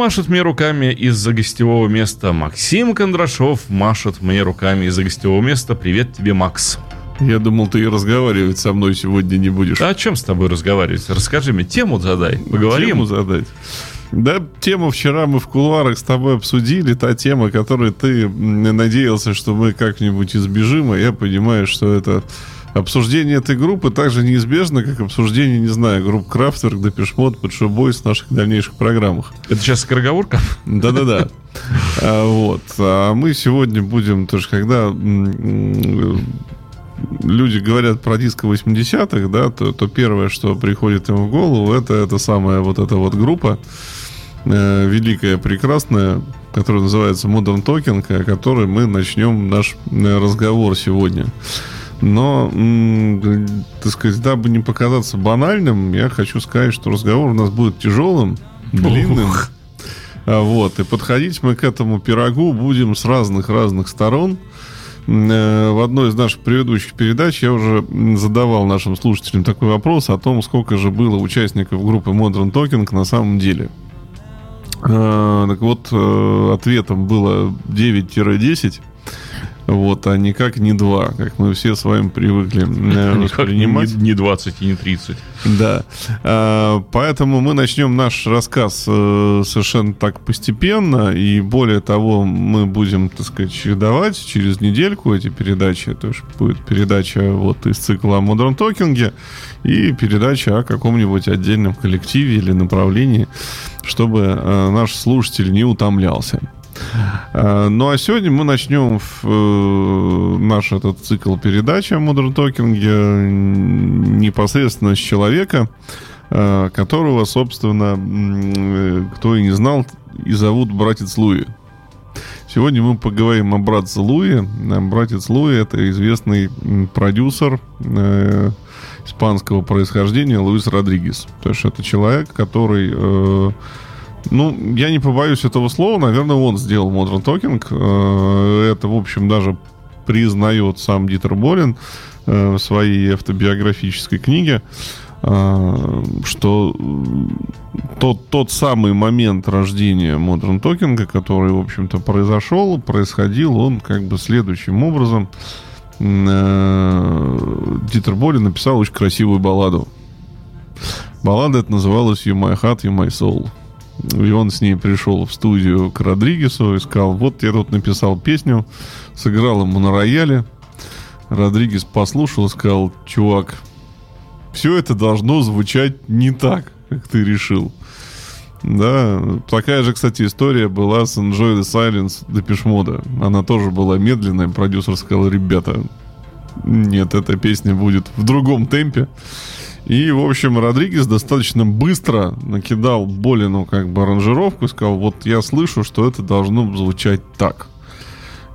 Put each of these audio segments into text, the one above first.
Машет мне руками из-за гостевого места? Максим Кондрашов машет мне руками из-за гостевого места. Привет тебе, Макс. Я думал, ты и разговаривать со мной сегодня не будешь. А о чем с тобой разговаривать? Расскажи мне, тему задай. Поговорим. Тему задать. Да, тему вчера мы в кулуарах с тобой обсудили, та тема, которую ты надеялся, что мы как-нибудь избежим, а я понимаю, что это обсуждение этой группы так же неизбежно, как обсуждение, не знаю, групп Крафтверк, Депешмот, Пэтшо Бойс в наших дальнейших программах. Это сейчас скороговорка? Да-да-да. А, вот. А мы сегодня будем тоже, когда люди говорят про диско 80-х, да, то, то первое, что приходит им в голову, это эта самая вот эта вот группа, э, великая, прекрасная, которая называется Modern Talking, о которой мы начнем наш э, разговор сегодня. Но, так сказать, дабы не показаться банальным, я хочу сказать, что разговор у нас будет тяжелым, длинным. Ух. А вот, и подходить мы к этому пирогу будем с разных-разных сторон – Э, в одной из наших предыдущих передач я уже задавал нашим слушателям такой вопрос о том, сколько же было участников группы Modern Talking на самом деле. Э, так вот, э, ответом было 9-10. Вот, а никак не 2, как мы все с вами привыкли воспринимать. Не, не 20 и не 30. Да. А, поэтому мы начнем наш рассказ э, совершенно так постепенно. И более того, мы будем, так сказать, чередовать через недельку эти передачи. То есть будет передача вот из цикла о Modern Talking и передача о каком-нибудь отдельном коллективе или направлении, чтобы э, наш слушатель не утомлялся. Э, ну а сегодня мы начнем э, наш этот цикл передач о Modern Talking непосредственно с человека, э, которого, собственно, кто и не знал, и зовут братец Луи. Сегодня мы поговорим о братце Луи. Братец Луи это известный продюсер э, испанского происхождения Луис Родригес. То есть это человек, который э, ну, я не побоюсь этого слова. Наверное, он сделал Modern Talking. Э, это, в общем, даже признает сам Дитер Болин э, в своей автобиографической книге, э, что тот, тот самый момент рождения Modern Talking, который, в общем-то, произошел, происходил он как бы следующим образом. Дитер Болин написал очень красивую балладу. Баллада эта называлась «You My Heart, You My Soul». И он с ней пришел в студию к Родригесу и сказал, вот я тут написал песню, сыграл ему на рояле. Родригес послушал и сказал, чувак, все это должно звучать не так, как ты решил. Да, такая же, кстати, история была с Enjoy the Silence Депешмода. Она тоже была медленная. Продюсер сказал, ребята, нет, эта песня будет в другом темпе. И, в общем, Родригес достаточно быстро накидал Болину как бы аранжировку сказал, вот я слышу, что это должно звучать так.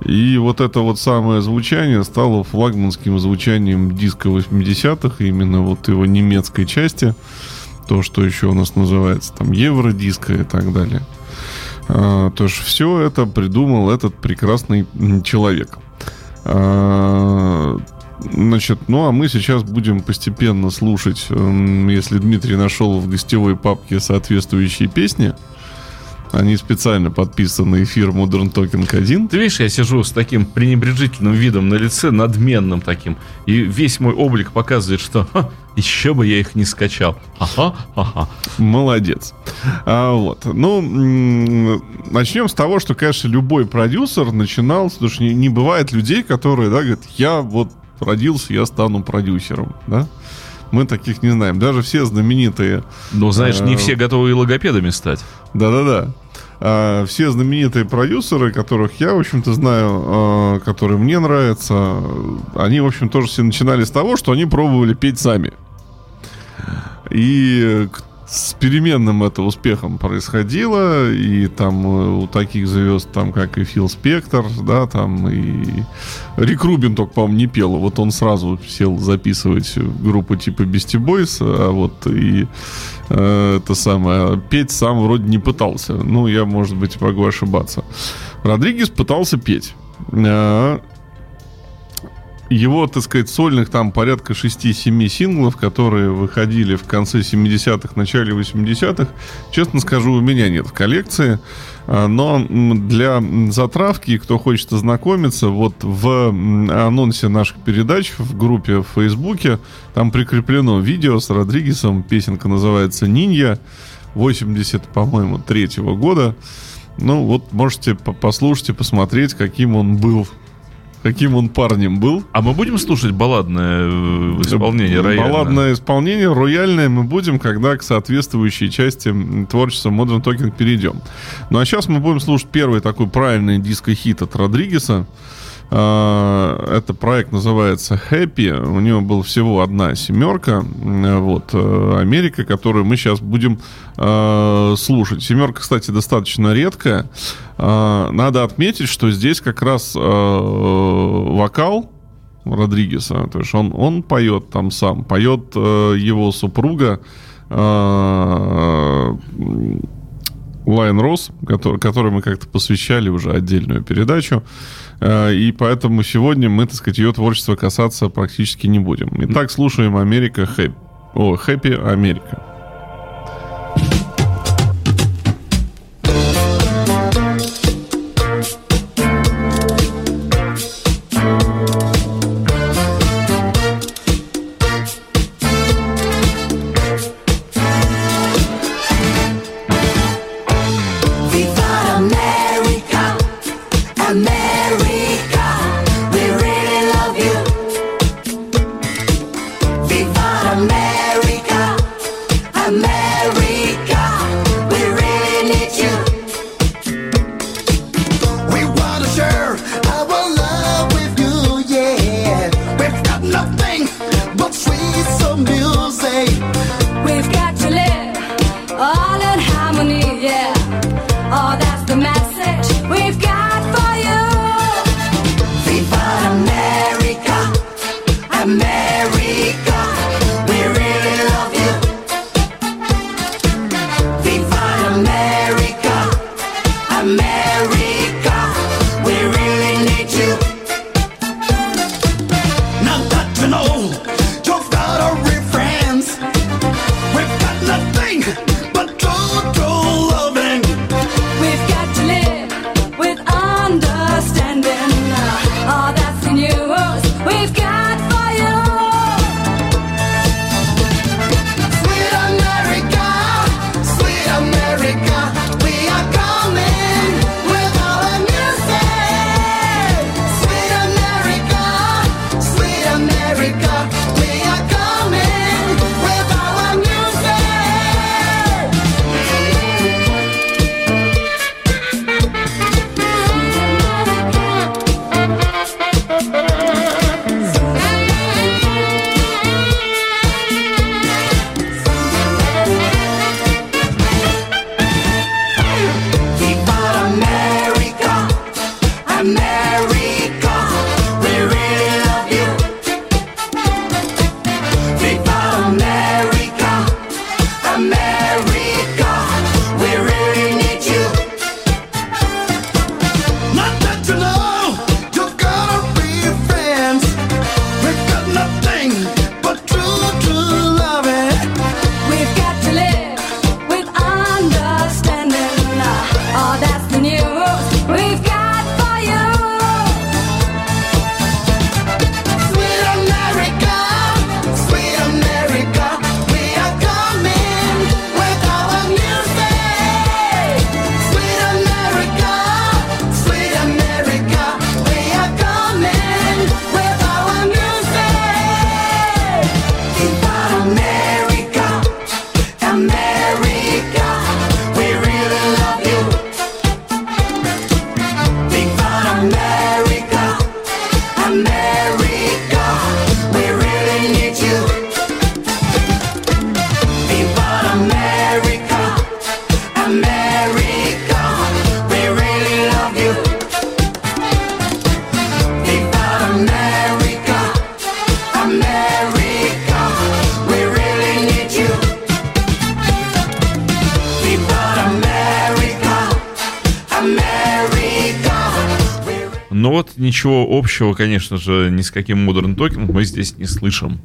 И вот это вот самое звучание стало флагманским звучанием диска 80-х, именно вот его немецкой части, то, что еще у нас называется там евродиско и так далее. А, то есть все это придумал этот прекрасный человек. А, Значит, ну а мы сейчас будем постепенно слушать, эм, если Дмитрий нашел в гостевой папке соответствующие песни. Они специально подписаны эфир Modern Talking 1. Ты видишь, я сижу с таким пренебрежительным видом на лице, надменным таким. И весь мой облик показывает, что Ха, еще бы я их не скачал. Ага, ага. Молодец. А, вот. Ну, начнем с того, что, конечно, любой продюсер начинал, потому что не, не бывает людей, которые, да, говорят, я вот родился, я стану продюсером, да? Мы таких не знаем. Даже все знаменитые... Ну, знаешь, не э, все готовы и логопедами стать. Да-да-да. А, все знаменитые продюсеры, которых я, в общем-то, знаю, а, которые мне нравятся, они, в общем, тоже все начинали с того, что они пробовали петь сами. И с переменным это успехом происходило, и там э, у таких звезд, там, как и Фил Спектор, да, там, и Рик Рубин только, по-моему, не пел, вот он сразу сел записывать группу типа Beastie Boys, а вот и э, это самое, петь сам вроде не пытался, ну, я, может быть, могу ошибаться. Родригес пытался петь. Его, так сказать, сольных там порядка 6-7 синглов, которые выходили в конце 70-х, начале 80-х, честно скажу, у меня нет в коллекции. А, но для затравки, кто хочет ознакомиться, вот в анонсе наших передач в группе в Фейсбуке там прикреплено видео с Родригесом. Песенка называется «Нинья» 80, по-моему, третьего года. Ну, вот можете послушать и посмотреть, каким он был каким он парнем был. А мы будем слушать балладное э, исполнение рояльное? Балладное исполнение, рояльное мы будем, когда к соответствующей части творчества Modern Talking перейдем. Ну а сейчас мы будем слушать первый такой правильный диско-хит от Родригеса. А, это проект называется Happy. У него была всего одна семерка. Вот, э, Америка, которую мы сейчас будем э, слушать. Семерка, кстати, достаточно редкая. Э, надо отметить, что здесь как раз э, вокал Родригеса. То есть он, он поет там сам. Поет его супруга Лайн Росс, который, которой мы как-то посвящали уже отдельную передачу. Э, и поэтому сегодня мы, так сказать, ее творчества касаться практически не будем. Итак, слушаем Америка Хэппи. О, Хэппи Америка. Вот ничего общего, конечно же, ни с каким Modern Talking мы здесь не слышим.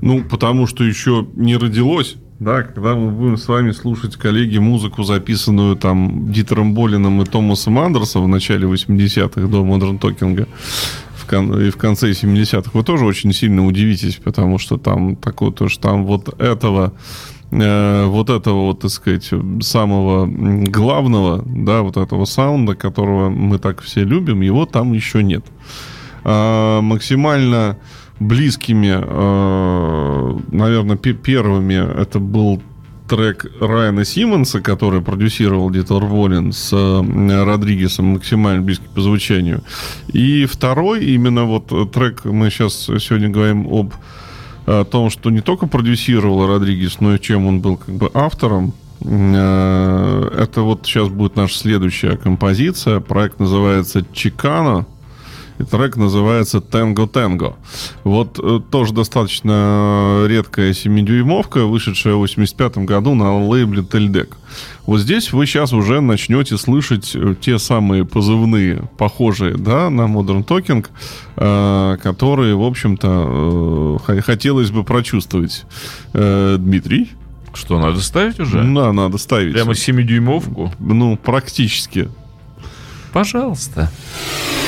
Ну, потому что еще не родилось. Да, когда мы будем с вами слушать, коллеги, музыку, записанную там Дитером Болином и Томасом Андерсом в начале 80-х до Modern Talking, и в конце 70-х, вы тоже очень сильно удивитесь, потому что там такое, то, что там вот этого вот этого вот, так сказать, самого главного, да, вот этого саунда, которого мы так все любим, его там еще нет. А, максимально близкими, э, наверное, первыми это был трек Райана Симмонса, который продюсировал Дитер Волин с э, Родригесом, максимально близкий по звучанию. И второй, именно вот трек, мы сейчас сегодня говорим об о том, что не только продюсировал Родригес, но и чем он был как бы автором. Э, это вот сейчас будет наша следующая композиция. Проект называется Чикано. И трек называется «Тенго Тенго». Вот э, тоже достаточно редкая 7-дюймовка, вышедшая в 85 году на лейбле Тельдек. Вот здесь вы сейчас уже начнете слышать э, те самые позывные, похожие да, на Modern Talking, э, которые, в общем-то, э, хотелось бы прочувствовать. Э, Дмитрий? Что, надо ставить уже? Да, надо ставить. Прямо 7-дюймовку? Ну, практически. Пожалуйста. Пожалуйста.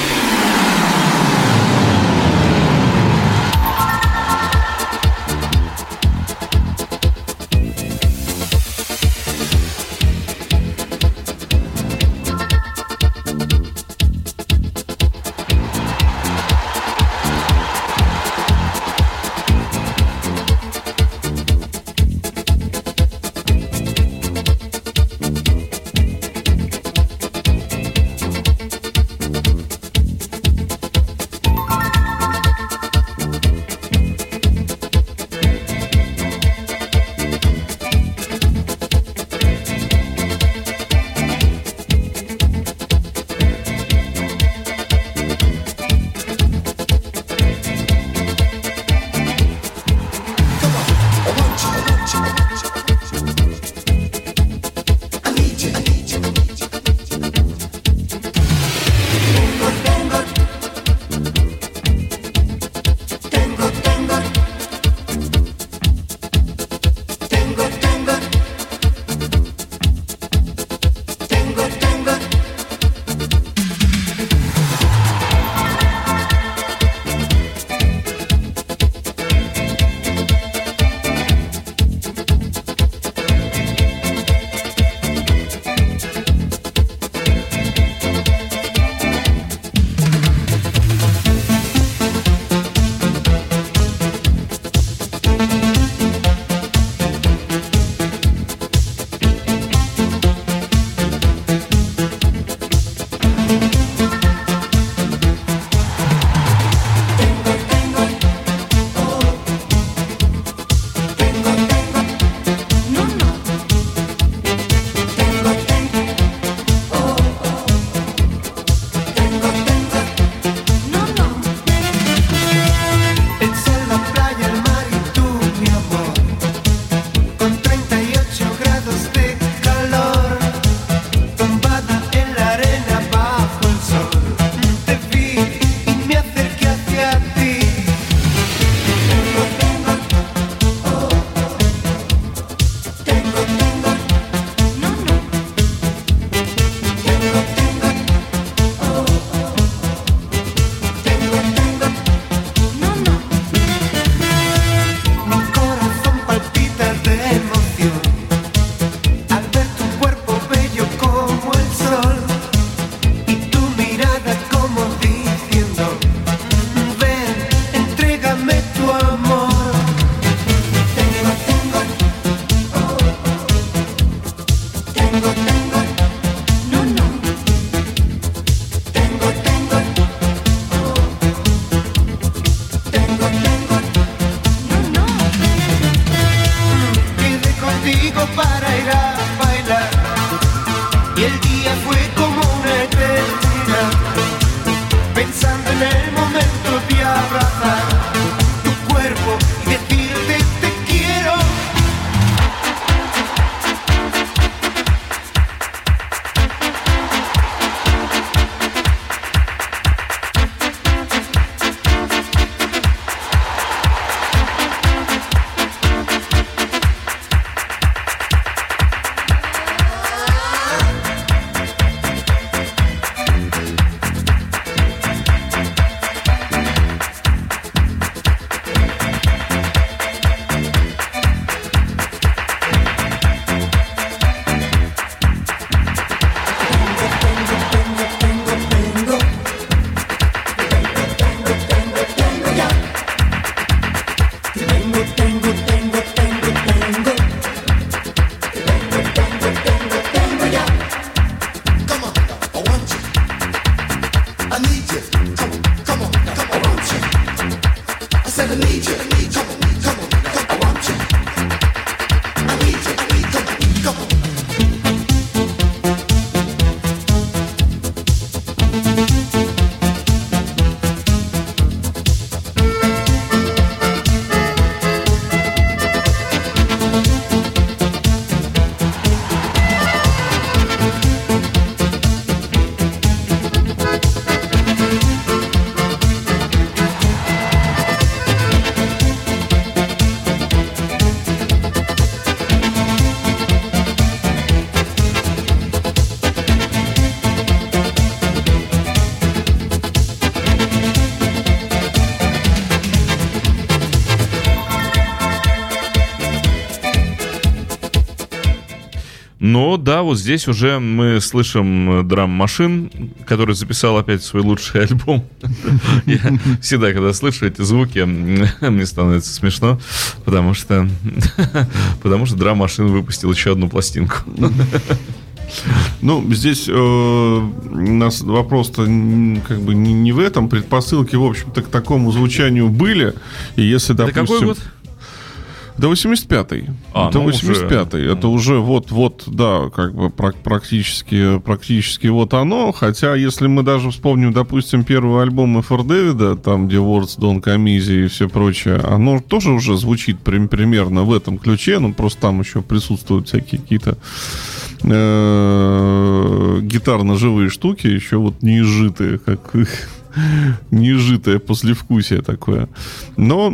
Но да, вот здесь уже мы слышим драм машин, который записал опять свой лучший альбом. Я всегда, когда слышу эти звуки, мне становится смешно, потому что потому что драм машин выпустил еще одну пластинку. Ну, здесь э, у нас вопрос-то как бы не, не в этом. Предпосылки, в общем-то, к такому звучанию были. И если, допустим... Это какой год? Да 85-й. А, это ну 85-й. Уже... Это уже вот-вот, да, как бы практически, практически вот оно. Хотя, если мы даже вспомним, допустим, первый альбом Эфор Дэвида, там, где Words, Don Камизи и все прочее, оно тоже уже звучит примерно в этом ключе, но просто там еще присутствуют всякие какие-то э, гитарно-живые штуки, еще вот не изжитые, как неизжитое послевкусие такое. Но,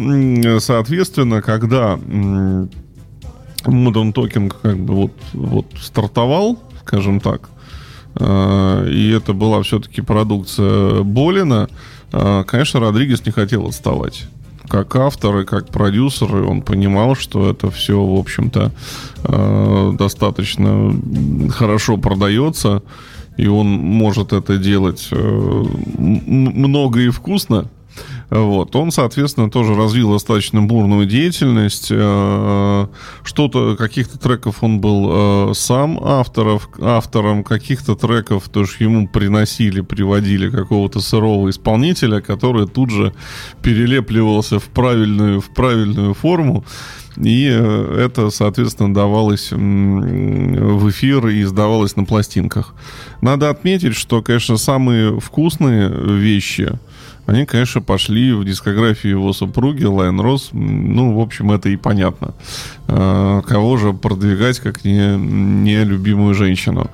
соответственно, когда Modern Talking как бы вот, вот стартовал, скажем так, э, и это была все-таки продукция Болина, э, конечно, Родригес не хотел отставать как автор и как продюсер, и он понимал, что это все, в общем-то, э, достаточно хорошо продается и он может это делать э, много и вкусно, вот. Он, соответственно, тоже развил достаточно бурную деятельность. Э, что-то, каких-то треков он был э, сам авторов, автором, каких-то треков тоже ему приносили, приводили какого-то сырого исполнителя, который тут же перелепливался в правильную, в правильную форму. И э, это, соответственно, давалось в эфир и издавалось на пластинках. Надо отметить, что, конечно, самые вкусные вещи, они, конечно, пошли в дискографию его супруги Лайн Росс. Ну, в общем, это и понятно. А, кого же продвигать, как не, не любимую женщину.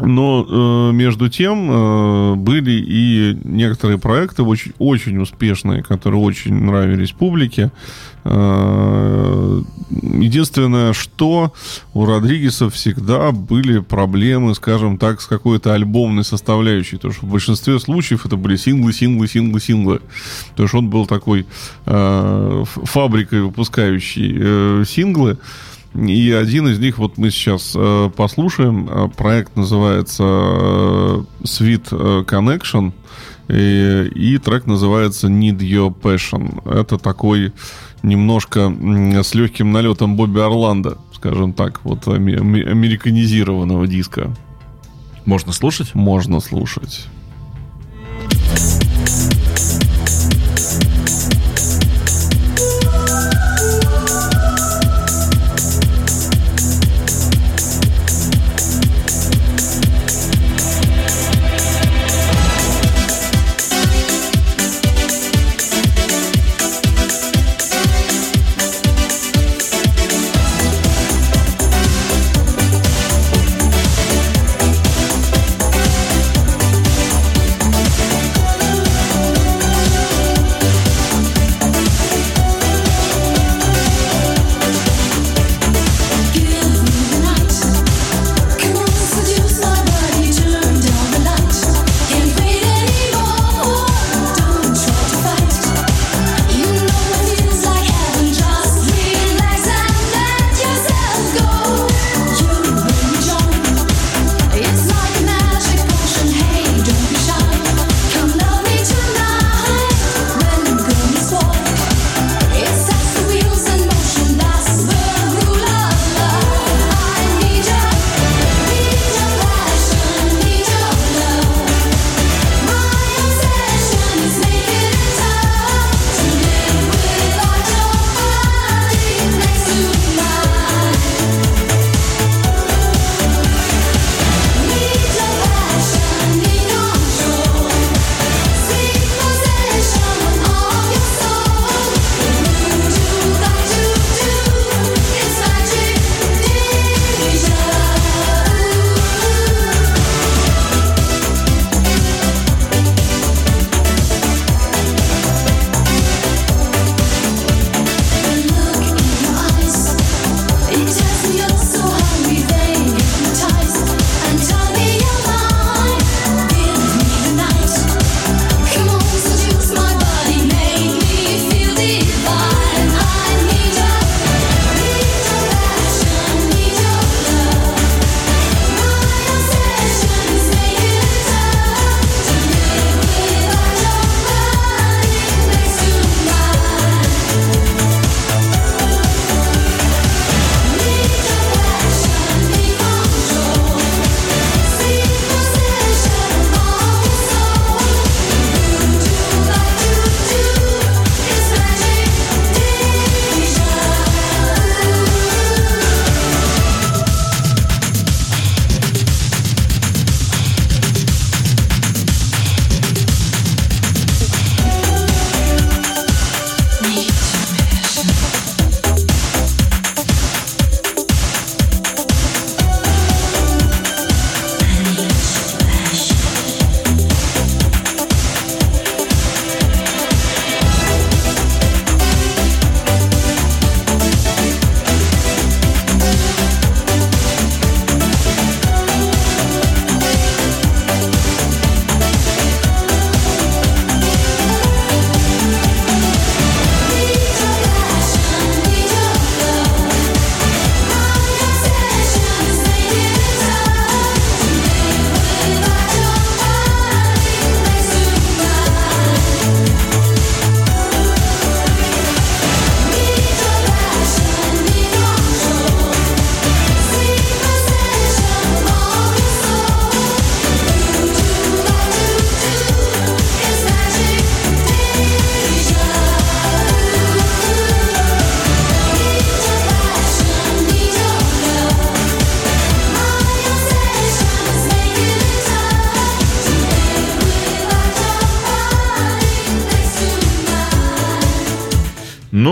Но э, между тем э, были и некоторые проекты очень, очень успешные, которые очень нравились публике. Э, единственное, что у Родригеса всегда были проблемы, скажем так, с какой-то альбомной составляющей. Потому что в большинстве случаев это были синглы, синглы, синглы, синглы. Потому что он был такой э, фабрикой, выпускающей э, синглы. И один из них вот мы сейчас э, послушаем. Э, проект называется э, Sweet Connection. И, и трек называется Need Your Passion. Это такой немножко с легким налетом Бобби Орландо, скажем так, вот американизированного диска. Можно слушать? Можно слушать.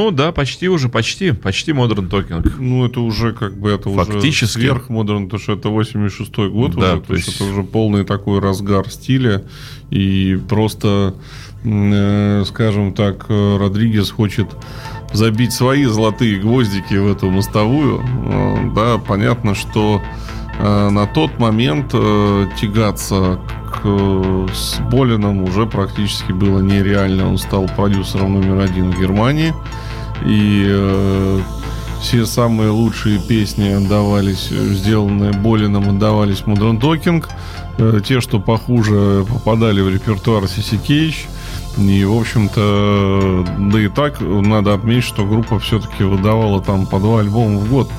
Ну да, почти уже, почти, почти Modern Talking. Ну, это уже как бы это Фактически. уже сверх Modern, потому что это 86-й год Да, уже, то есть это уже полный такой разгар стиля. И просто, э, скажем так, э, Родригес хочет забить свои золотые гвоздики в эту мостовую. Э, Да, понятно, что э, на тот момент э, тягаться э, с Болином уже практически было нереально. Он стал продюсером номер один в Германии. И э, все самые лучшие песни отдавались, э, сделанные Болином, отдавались Modern Talking. Э, Те, что похуже, попадали в репертуар Сиси. И, в общем-то, да и так надо отметить, что группа все-таки выдавала там по два альбома в год.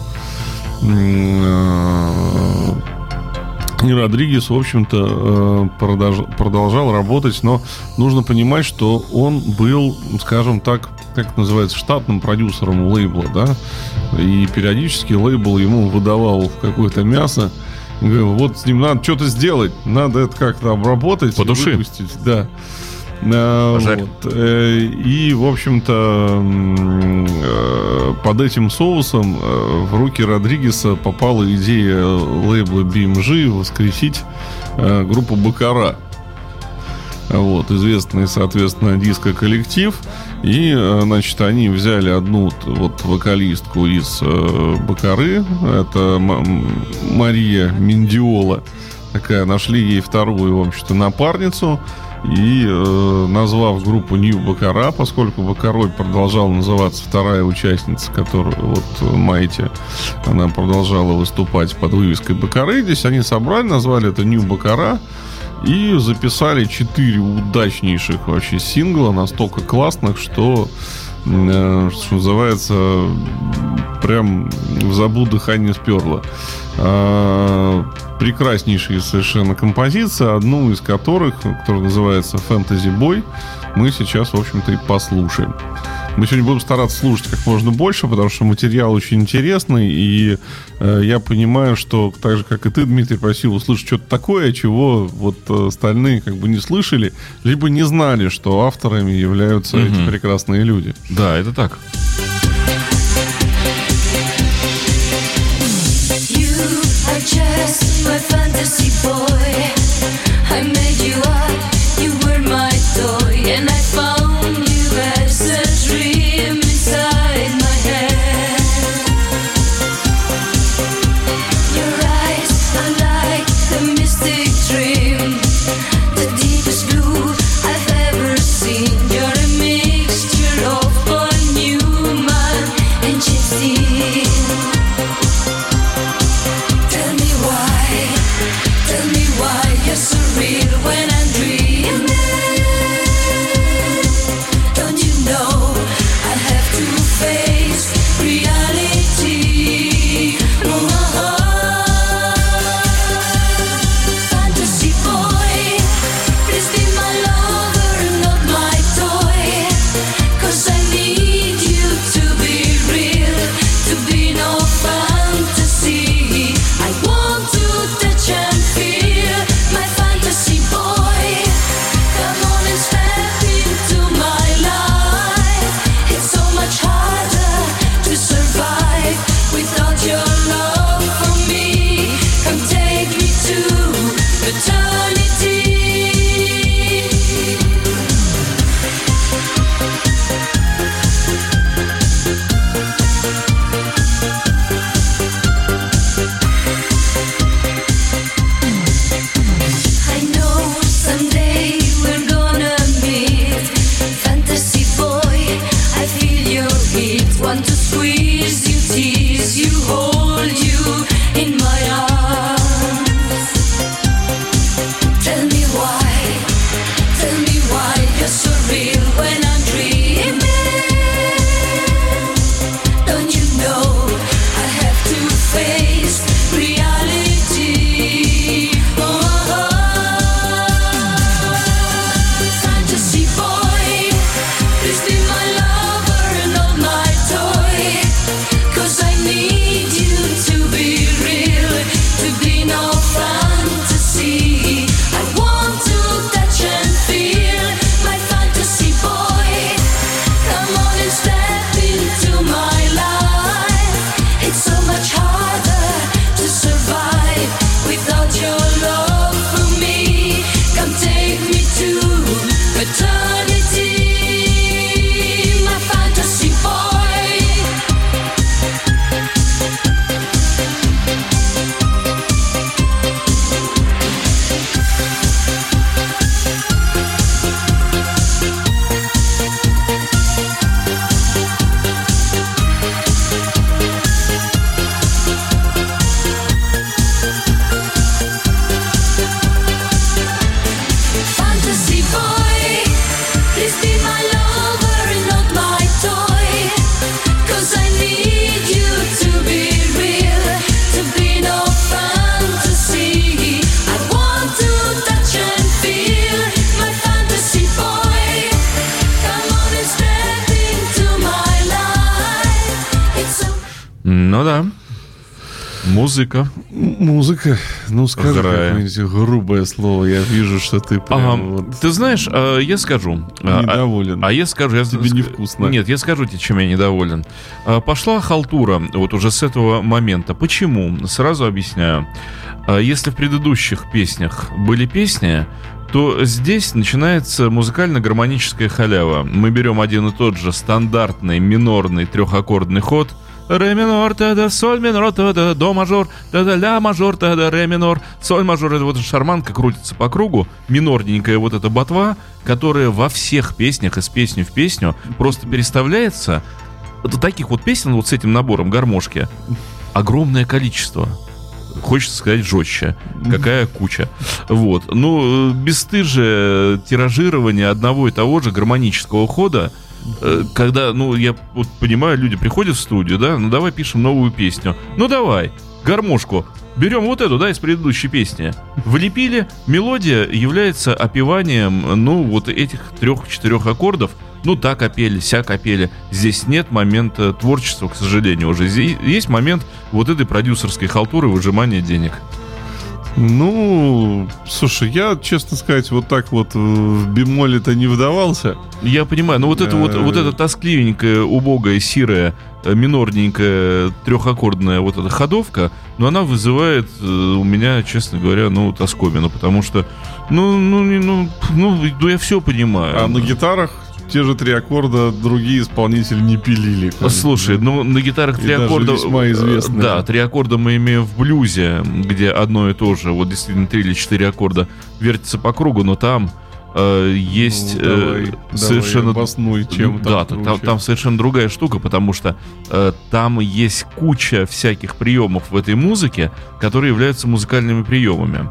И Родригес, в общем-то, э, продолж- продолжал работать, но нужно понимать, что он был, скажем так, как это называется, штатным продюсером лейбла, да, и периодически лейбл ему выдавал какое-то мясо, говорил, вот с ним надо что-то сделать, надо это как-то обработать, По и душе. выпустить, да. Пожарь. вот. Э, И, в общем-то, э, под этим соусом э, в руки Родригеса попала идея лейбла BMG воскресить э, группу Бакара. Вот, известный, соответственно, диско-коллектив. И, э, значит, они взяли одну вот вокалистку из э, Бакары. Это Мария Миндиола. Такая, нашли ей вторую, в общем-то, напарницу. И э, назвав группу Нью Бакара, поскольку Бакарой продолжала называться вторая участница, которая вот э, Майти, она продолжала выступать под вывеской Бакары. Здесь они собрали, назвали это Нью Бакара. И записали четыре удачнейших вообще сингла, настолько классных, что, что называется, прям в забу дыхание сперло. А, прекраснейшие совершенно композиции, одну из которых, которая называется «Fantasy Boy», мы сейчас, в общем-то, и послушаем. Мы сегодня будем стараться слушать как можно больше, потому что материал очень интересный, и э, я понимаю, что так же, как и ты, Дмитрий, просил услышать что-то такое, чего вот остальные как бы не слышали, либо не знали, что авторами являются эти Мгм. прекрасные люди. Да, это так. You are just my fantasy boy. I made you up, you were my toy, and I found Музыка. Музыка. Ну, скажи какое-нибудь грубое слово. Я вижу, что ты прям Ага, вот Ты знаешь, а, я скажу. А, а- недоволен. А я скажу, я Тебе ск- невкусно. Нет, я скажу тебе, чем я недоволен. А, Пошла халтура вот уже с этого момента. Почему? Сразу объясняю. А, Если в предыдущих песнях были песни, то здесь начинается музыкально-гармоническая халява. Мы берем один и тот же стандартный минорный трехаккордный ход. Ре минор, та-да, соль минор, та-да, до мажор, та-да, ля мажор, та-да, ре минор, соль мажор. Это вот шарманка крутится по кругу, минорненькая вот эта ботва, которая во всех песнях из песни в песню просто переставляется. Вот таких вот песен вот с этим набором гармошки огромное количество. Хочется сказать жестче. Какая куча. Вот. Ну, э, бесстыжее тиражирование одного и того же гармонического хода, когда, ну, я вот понимаю, люди приходят в студию, да, ну давай пишем новую песню. Ну давай, гармошку. Берем вот эту, да, из предыдущей песни. Влепили, мелодия является опеванием, ну, вот этих трех-четырех аккордов. Ну, так опели, сяк опели. Здесь нет момента творчества, к сожалению, уже. Здесь есть момент вот этой продюсерской халтуры выжимания денег. Ну, слушай, я, честно сказать, вот так вот в бемоле-то не вдавался. Я понимаю, но вот это вот, вот эта тоскливенькая, убогая, сирая, э, минорненькая, трехаккордная вот эта ходовка, но она вызывает э, у меня, честно говоря, ну, тоскомину, потому что, ну, ну, ну, ну, ну, я все понимаю. А на гитарах те же три аккорда другие исполнители не пилили. Слушай, да. ну на гитарах три аккорда. весьма э, известные. Да, три аккорда мы имеем в блюзе, где одно и то же, вот действительно три или четыре аккорда вертятся по кругу, но там э, есть Ну, э, давай, давай совершенно обоснуй, чем да, там там, там, совершенно другая штука, потому что э, там есть куча всяких приемов в этой музыке, которые являются музыкальными приемами.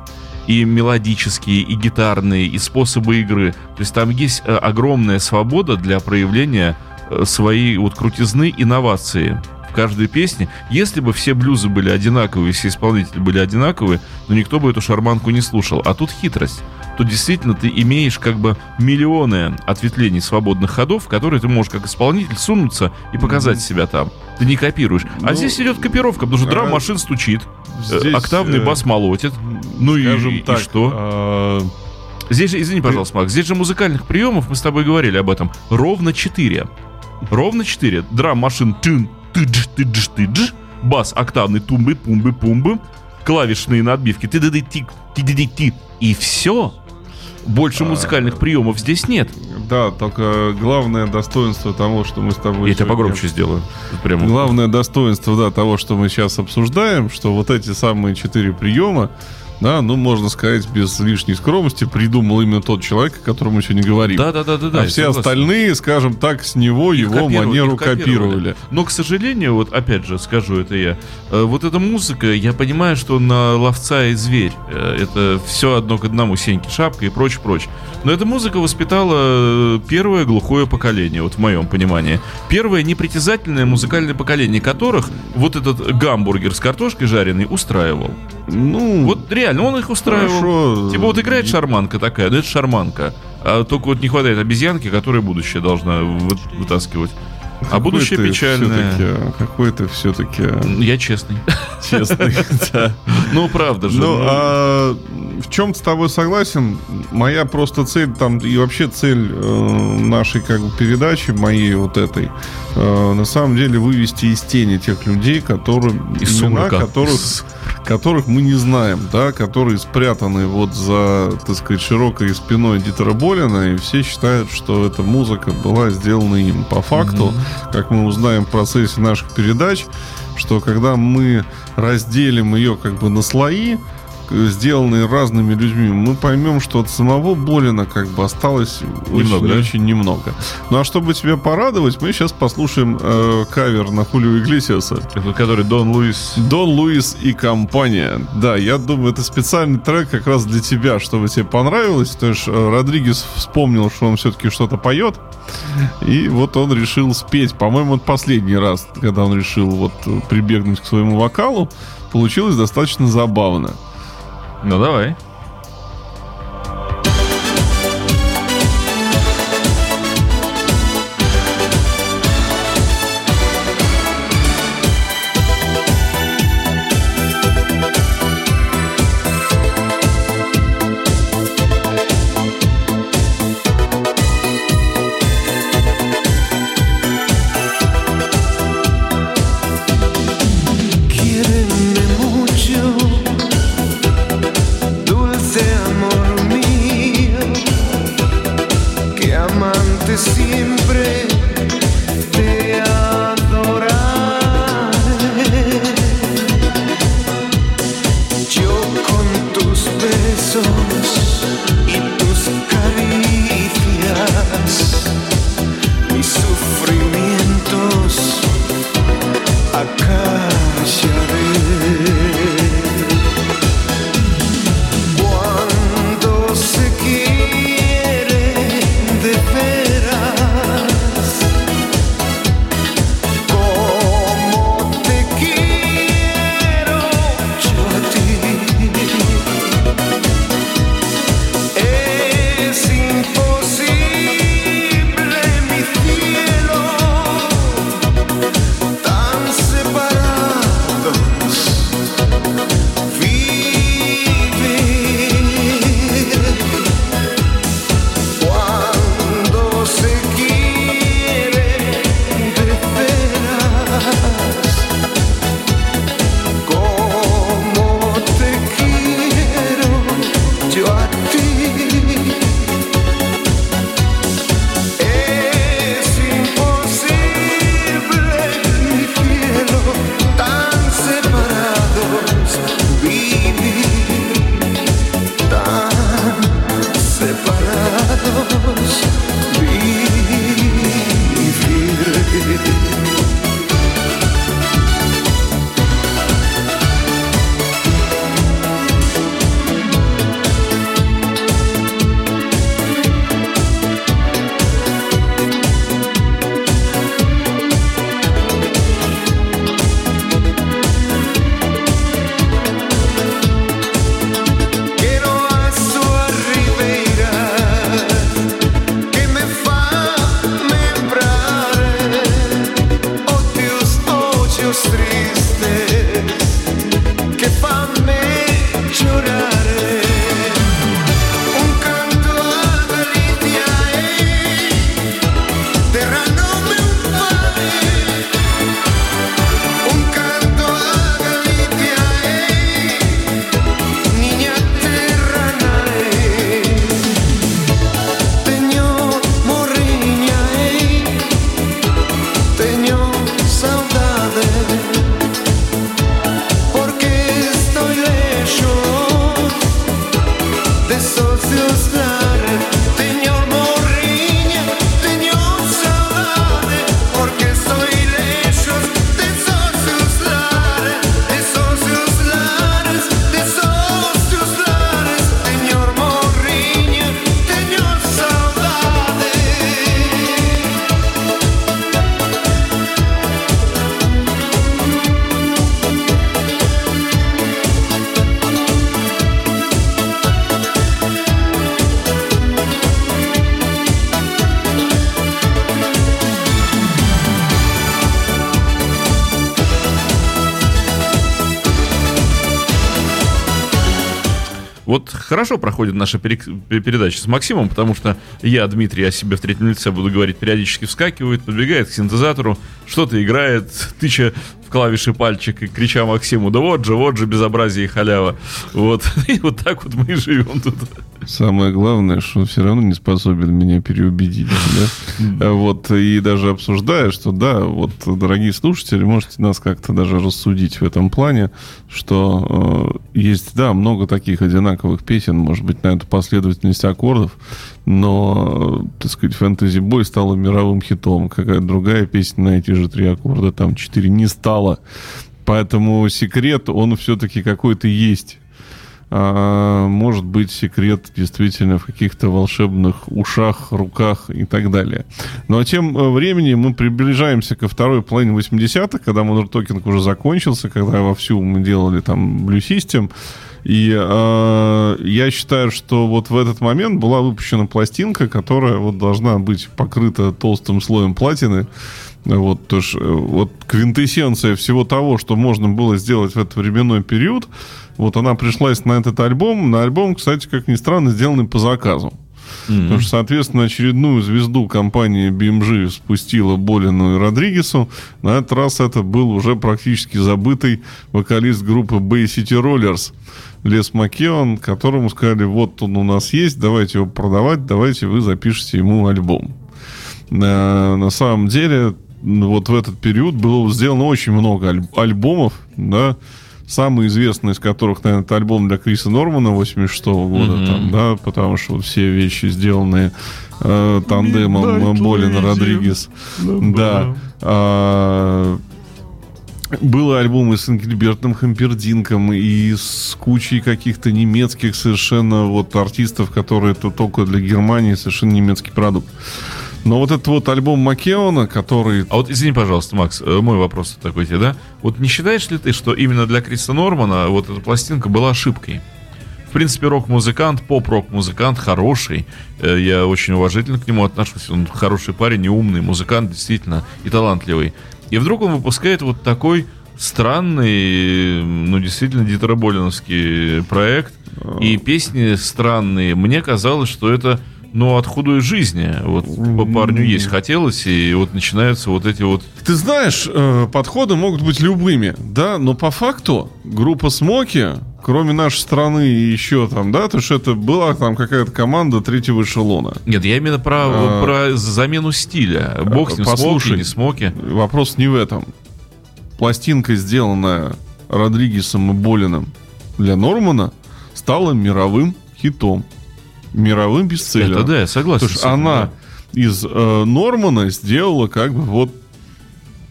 И мелодические, и гитарные, и способы игры. То есть там есть э, огромная свобода для проявления э, своей вот крутизны, инновации в каждой песне. Если бы все блюзы были одинаковые, все исполнители были одинаковые, но никто бы эту шарманку не слушал. А тут хитрость. Тут действительно ты имеешь как бы миллионы ответвлений свободных ходов, в которые ты можешь как исполнитель сунуться и показать себя там. Ты не копируешь. а Ну, здесь идет копировка, потому что а, драм-машин стучит, э, Здесь, октавный э, бас молотит. Ну и, Скажем и так, что? а, Здесь же, извини, пожалуйста, Макс, здесь же музыкальных приемов, мы с тобой говорили об этом, ровно 4. Ровно 4. Драм-машин тын, тыдж, тыдж, тыдж, бас октавный тумбы, пумбы, пумбы, клавишные на отбивке ты ды тик ти ды ти и все. Больше музыкальных приемов здесь нет. Да, только главное достоинство того, что мы с тобой... Я тебя погромче сделаю. Прямо. Главное достоинство, да, того, что мы сейчас обсуждаем, что вот эти самые четыре приема, да, ну, можно сказать, без лишней скромности, придумал именно тот человек, о котором мы сегодня говорим. Да, да, да, да, да. а я все согласен. остальные, скажем так, с него Их его копировали, манеру копировали. копировали. Но, к сожалению, вот опять же скажу это я, э, вот эта музыка, я понимаю, что на ловца и зверь э, это все одно к одному, Сеньки шапка и прочь, прочь. Но эта музыка воспитала э, первое глухое поколение, вот в моем понимании. Первое непритязательное музыкальное поколение которых вот этот гамбургер с картошкой жареной устраивал. Ну, Вот реально, он их устраивал. хорошо. Типа вот играет шарманка такая, да это шарманка. А только вот не хватает обезьянки, которая будущее должна вы- вытаскивать. А какой будущее ты печальное. всё-таки- Какой ты все-таки Я честный. честный. да. Ну, правда же. Ну, ну. а в чем с тобой согласен? Моя просто цель там и вообще цель э, нашей как бы передачи, моей вот этой, э, на самом деле вывести из тени тех людей, которые Из сумрака. которых которых мы не знаем, да, которые спрятаны вот за, так сказать, широкой спиной Дитера Болина, и все считают, что эта музыка была сделана им. По факту, как мы узнаем в процессе наших передач, что когда мы разделим ее как бы на слои, сделанные разными людьми, мы поймем, что от самого Болина как бы осталось Немного, да? очень, очень немного. Ну а чтобы тебя порадовать, мы сейчас послушаем э, кавер на Хулио Иглесиаса. Который Дон Луис. Дон Луис и компания. Да, я думаю, это специальный трек как раз для тебя, чтобы тебе понравилось. То есть э, Родригес вспомнил, что он все-таки что-то поет. И вот он решил спеть. По-моему, это последний раз, когда он решил вот прибегнуть к своему вокалу. Получилось достаточно забавно. Ну, давай. Вот хорошо проходит наша передача с Максимом, потому что я, Дмитрий, о себе в третьем лице буду говорить, периодически вскакивает, подбегает к синтезатору, что-то играет, тыча клавиши пальчик и крича Максиму, да вот же, вот же безобразие и халява. Вот. И вот так вот мы и живем тут. Самое главное, что он все равно не способен меня переубедить. Да? Вот, и даже обсуждая, что да, вот, дорогие слушатели, можете нас как-то даже рассудить в этом плане, что э, есть, да, много таких одинаковых песен, может быть, на эту последовательность аккордов, но, так сказать, «Фэнтези Бой» стала мировым хитом. Какая-то другая песня на эти же три аккорда, там четыре, не стала. Поэтому секрет, он все-таки какой-то есть. А, может быть секрет действительно в каких-то волшебных ушах, руках и так далее. Ну а тем э, временем мы приближаемся ко второй половине 80-х, когда Modern Talking уже закончился, когда вовсю мы делали там Blue System. И э, я считаю, что вот в этот момент была выпущена пластинка, которая вот должна быть покрыта толстым слоем платины. Вот, то ж, э, вот квинтэссенция всего того, что можно было сделать в этот временной период, вот она пришлась на этот альбом. На альбом, кстати, как ни странно, сделанный по заказу. Потому что, соответственно, очередную звезду компания BMG спустила Болину и Родригесу. На этот раз это был уже практически забытый вокалист группы Bay City Rollers Лес Макеон, которому сказали, вот он у нас есть, давайте его продавать, давайте вы запишите ему альбом. На, на самом деле, вот в этот период было сделано очень много аль- альбомов, да, самый известный из которых, наверное, это альбом для Криса Нормана 86 года, Мгм. там, да, потому что вот все вещи, сделанные э, тандемом Болин. Родригес. Да. А, был альбом и с Ингельбертом Хампердинком, и с кучей каких-то немецких совершенно вот артистов, которые это только для Германии совершенно немецкий продукт. Но вот этот вот альбом Макеона, который... А вот извини, пожалуйста, Макс, э, мой вопрос такой тебе, да? Вот не считаешь ли ты, что именно для Криса Нормана вот эта пластинка была ошибкой? В принципе, рок-музыкант, поп-рок-музыкант, хороший. Э, Я очень уважительно к нему отношусь. Он хороший парень, и умный музыкант, действительно, и талантливый. И вдруг он выпускает вот такой странный, ну, действительно, дитероболиновский проект. И песни странные. Мне казалось, что это ну, от худой жизни. Вот по парню есть хотелось, и вот начинаются вот эти вот... Ты знаешь, э, подходы могут быть любыми, да, но по факту группа Смоки, кроме нашей страны и еще там, да, то что это была там какая-то команда третьего эшелона. Нет, я именно про, А. про замену стиля. Бог с ним, Послушай. смоки, не смоки. Вопрос не в этом. Пластинка, сделанная Родригесом и Болиным для Нормана, стала мировым хитом. Мировым бестселлером. Это да, я согласен. Потому что она да. из э, Нормана сделала как бы вот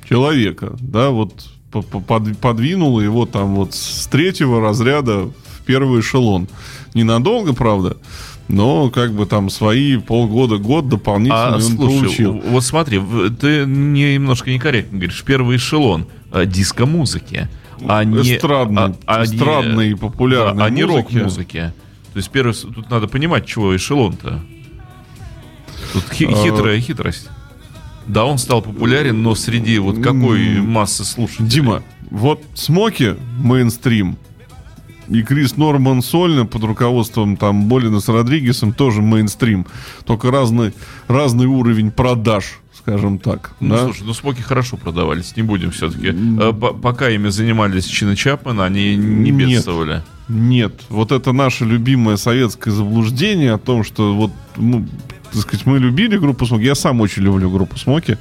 человека, да, вот по- по- под- подвинула его там вот с третьего разряда в первый эшелон. Ненадолго, правда, но как бы там свои полгода, год дополнительно А, он слушай, получил. вот смотри, ты не, немножко некорректно говоришь. Первый эшелон а, диско-музыки. А не, эстрадной, а- а не- эстрадной и популярной да, а не музыки. рок-музыки. То есть первый, с- тут надо понимать, чего эшелон-то. Тут хи- А. хитрая хитрость. Да, он стал популярен, но среди вот какой массы слушателей? Дима, вот Смоки мейнстрим и Крис Норман сольно под руководством там Болина с Родригесом тоже мейнстрим. Только разный, разный уровень продаж, скажем так. Ну, да? слушай, ну смоки хорошо продавались, не будем все-таки. пока ими занимались Чина Чапман, они не бедствовали. Нет, вот это наше любимое советское заблуждение о том, что вот, ну, так сказать, мы любили группу Смоки. Я сам очень люблю группу Смоки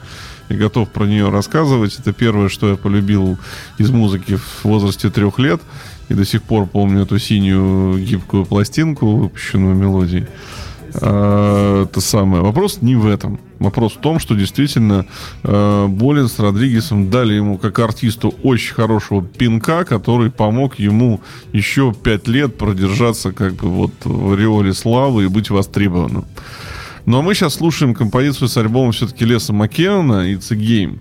и готов про нее рассказывать. Это первое, что я полюбил из музыки в возрасте трех лет. И до сих пор помню эту синюю гибкую пластинку, выпущенную мелодией. А, это самое. Вопрос не в этом. Вопрос в том, что действительно э, Болин с Родригесом дали ему как артисту очень хорошего пинка, который помог ему еще пять лет продержаться как бы вот в ореоле славы и быть востребованным. Ну а мы сейчас слушаем композицию с альбома все-таки Леса Маккеона «It's a Game».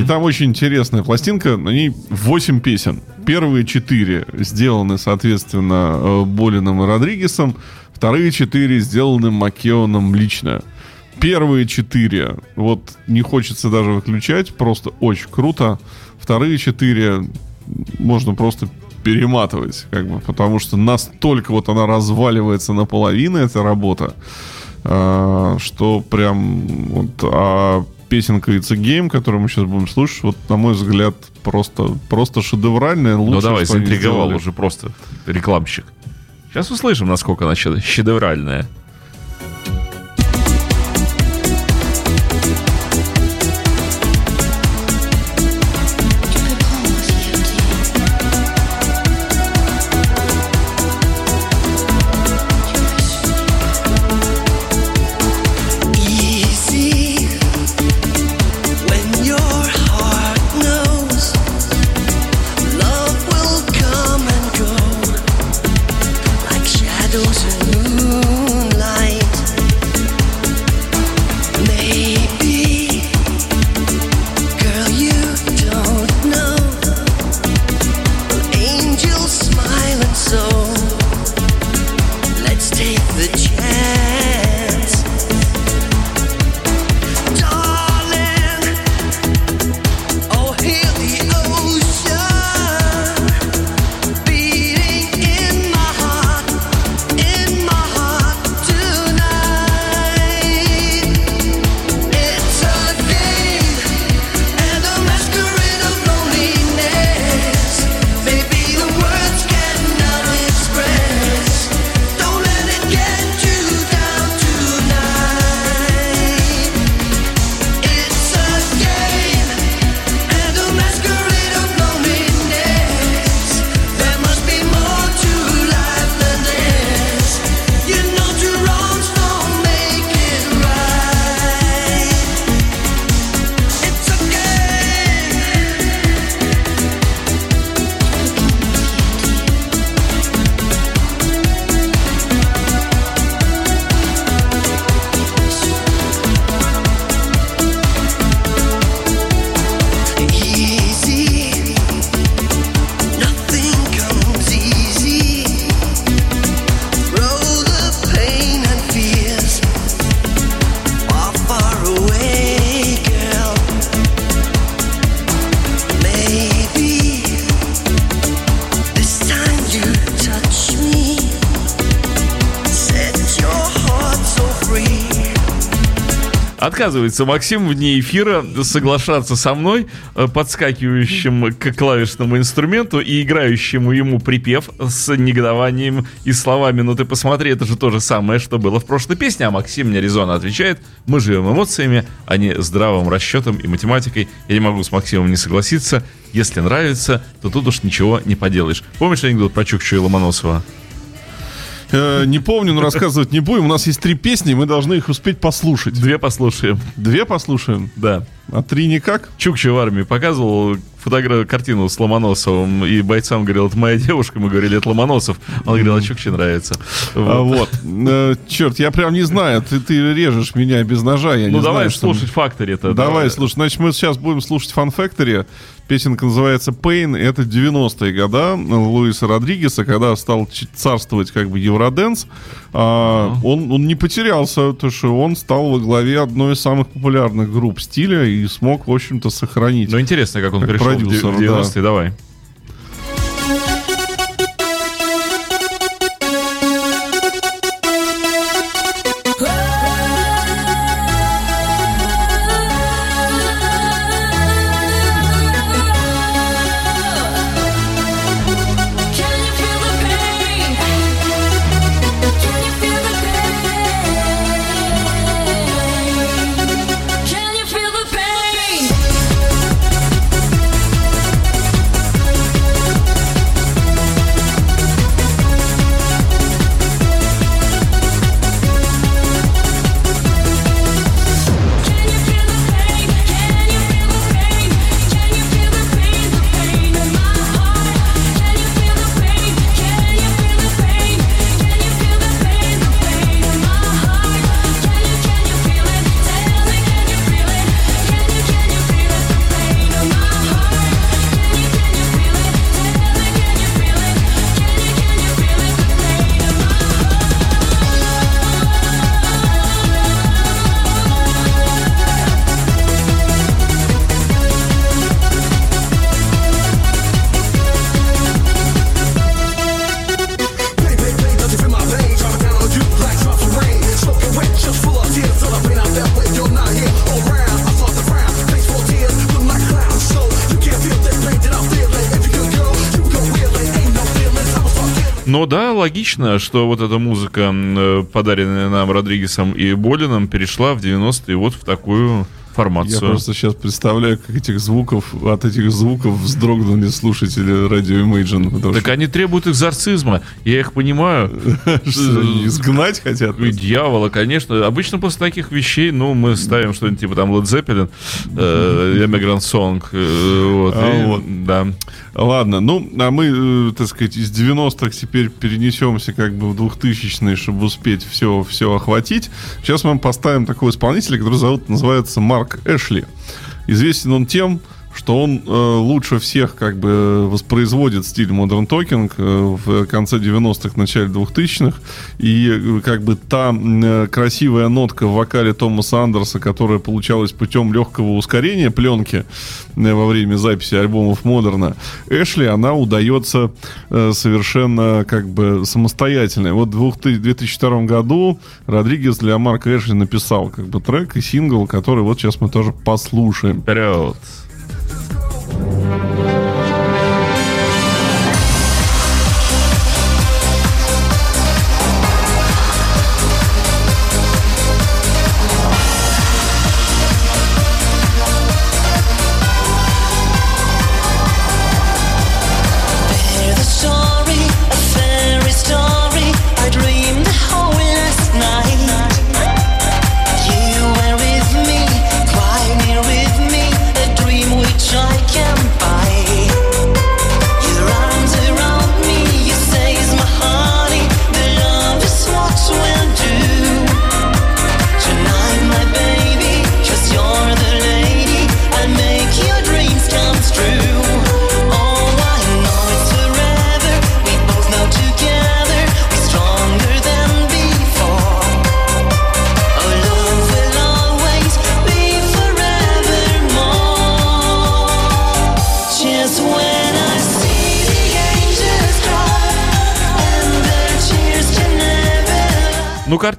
И там очень интересная пластинка, на ней 8 песен. Первые четыре сделаны, соответственно, э, Болином и Родригесом. Вторые четыре сделаны Маккеоном лично. Первые четыре, вот не хочется даже выключать, просто очень круто. Вторые четыре можно просто перематывать, как бы, потому что настолько вот она разваливается наполовину, эта работа, что прям вот, а песенка It's a Game, которую мы сейчас будем слушать, вот, на мой взгляд, просто, просто шедевральная. Ну лучшее, давай, заинтриговал уже просто рекламщик. Сейчас услышим, насколько она шедевральная. Отказывается Максим вне эфира соглашаться со мной, э, подскакивающим к клавишному инструменту и играющему ему припев с негодованием и словами «Ну ты посмотри, это же то же самое, что было в прошлой песне», а Максим мне резонно отвечает «Мы живем эмоциями, а не здравым расчетом и математикой. Я не могу с Максимом не согласиться. Если нравится, то тут уж ничего не поделаешь». Помнишь анекдот про Чукчу и Ломоносова? Э, не помню, но рассказывать не будем. У нас есть три песни, мы должны их успеть послушать. Две послушаем. Две послушаем, Да. а три никак. Чукча в армии показывал фотографию, картину с Ломоносовым, и бойцам говорил, это моя девушка, мы говорили, это Ломоносов. Он говорил, а Чукче нравится. А, Вот. вот. черт, я прям не знаю, ты, ты режешь меня без ножа, я Ну не давай знаю, что- слушать фактори-то. Давай, слушай, значит, мы сейчас будем слушать Fun Factory. Песенка называется Pain. Это 90-е года Луиса Родригеса, когда стал царствовать как бы Евроденс. А, он, он не потерялся, то что он стал во главе одной из самых популярных групп стиля и смог, в общем-то, сохранить. Ну интересно, как он Как пришел продюсер, в 90-е, давай. Логично, что вот эта музыка, э, подаренная нам Родригесом и Болином, перешла в 90-е вот в такую Я формацию. просто сейчас представляю, как этих звуков, от этих звуков вздрогнули слушатели радио Imagine. Так они требуют экзорцизма. Я их понимаю. что, что они изгнать хотят. Дьявола, конечно. Обычно после таких вещей, ну, мы ставим что-нибудь типа там Led Zeppelin, э, Immigrant Song. э, вот, А. Да. Ладно, ну, а мы, э, так сказать, из 90-х теперь перенесемся как бы в 2000-е, чтобы успеть все, все охватить. Сейчас мы вам поставим такого исполнителя, который зовут, называется Марк Эшли. Известен он тем, что он э, лучше всех как бы воспроизводит стиль Modern Talking э, в конце 90-х, начале 2000-х. И э, как бы та э, красивая нотка в вокале Томаса Андерса, которая получалась путем легкого ускорения пленки э, во время записи альбомов Модерна, Эшли, она удается э, совершенно как бы самостоятельно. Вот в 2000 2002 году Родригес для Марка Эшли написал как бы трек и сингл, который вот сейчас мы тоже послушаем. Вперед. Thank you.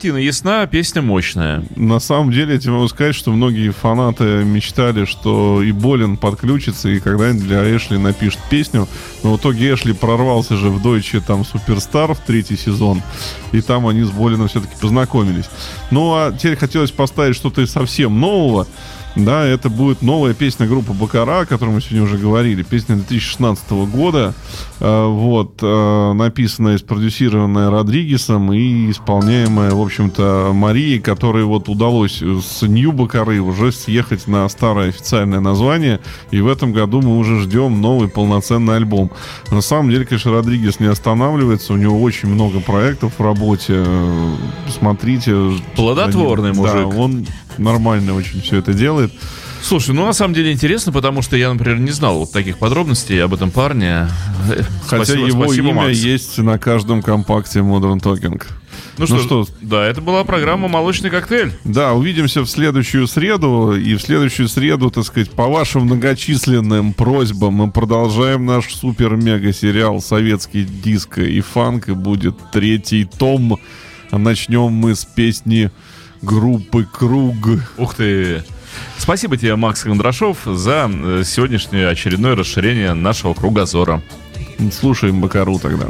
Картина ясна, песня мощная. На самом деле, я тебе могу сказать, что многие фанаты мечтали, что и Болин подключится, и когда-нибудь для Эшли напишет песню. Но в итоге Эшли прорвался же в Deutsche там Суперстар в третий сезон, и там они с Болином все-таки познакомились. Ну, а теперь хотелось поставить что-то совсем нового. Да, это будет новая песня группы Бакара, о которой мы сегодня уже говорили. Песня 2016 года. Э, Вот, э, написанная и спродюсированная Родригесом и исполняемая, в общем-то, Марией, которой вот удалось с Нью Бакары уже съехать на старое официальное название. И в этом году мы уже ждем новый полноценный альбом. На самом деле, конечно, Родригес не останавливается. У него очень много проектов в работе. Э, Смотрите. Плодотворный Да, мужик. он нормально очень все это делает. Слушай, ну на самом деле интересно, потому что я, например, не знал вот таких подробностей об этом парне. Э, Хотя спасибо- его спасибо, имя Макс. есть на каждом компакте Modern Talking. Ну, Ну что, что? да, это была программа «Молочный коктейль». Да, увидимся в следующую среду. И в следующую среду, так сказать, по вашим многочисленным просьбам мы продолжаем наш супер-мега-сериал «Советский диско и фанк». И будет третий том. А начнем мы с песни группы «Круг». Ух ты! Спасибо тебе, Макс Кондрашов, за э, сегодняшнее очередное расширение нашего кругозора. Слушаем Бакару тогда.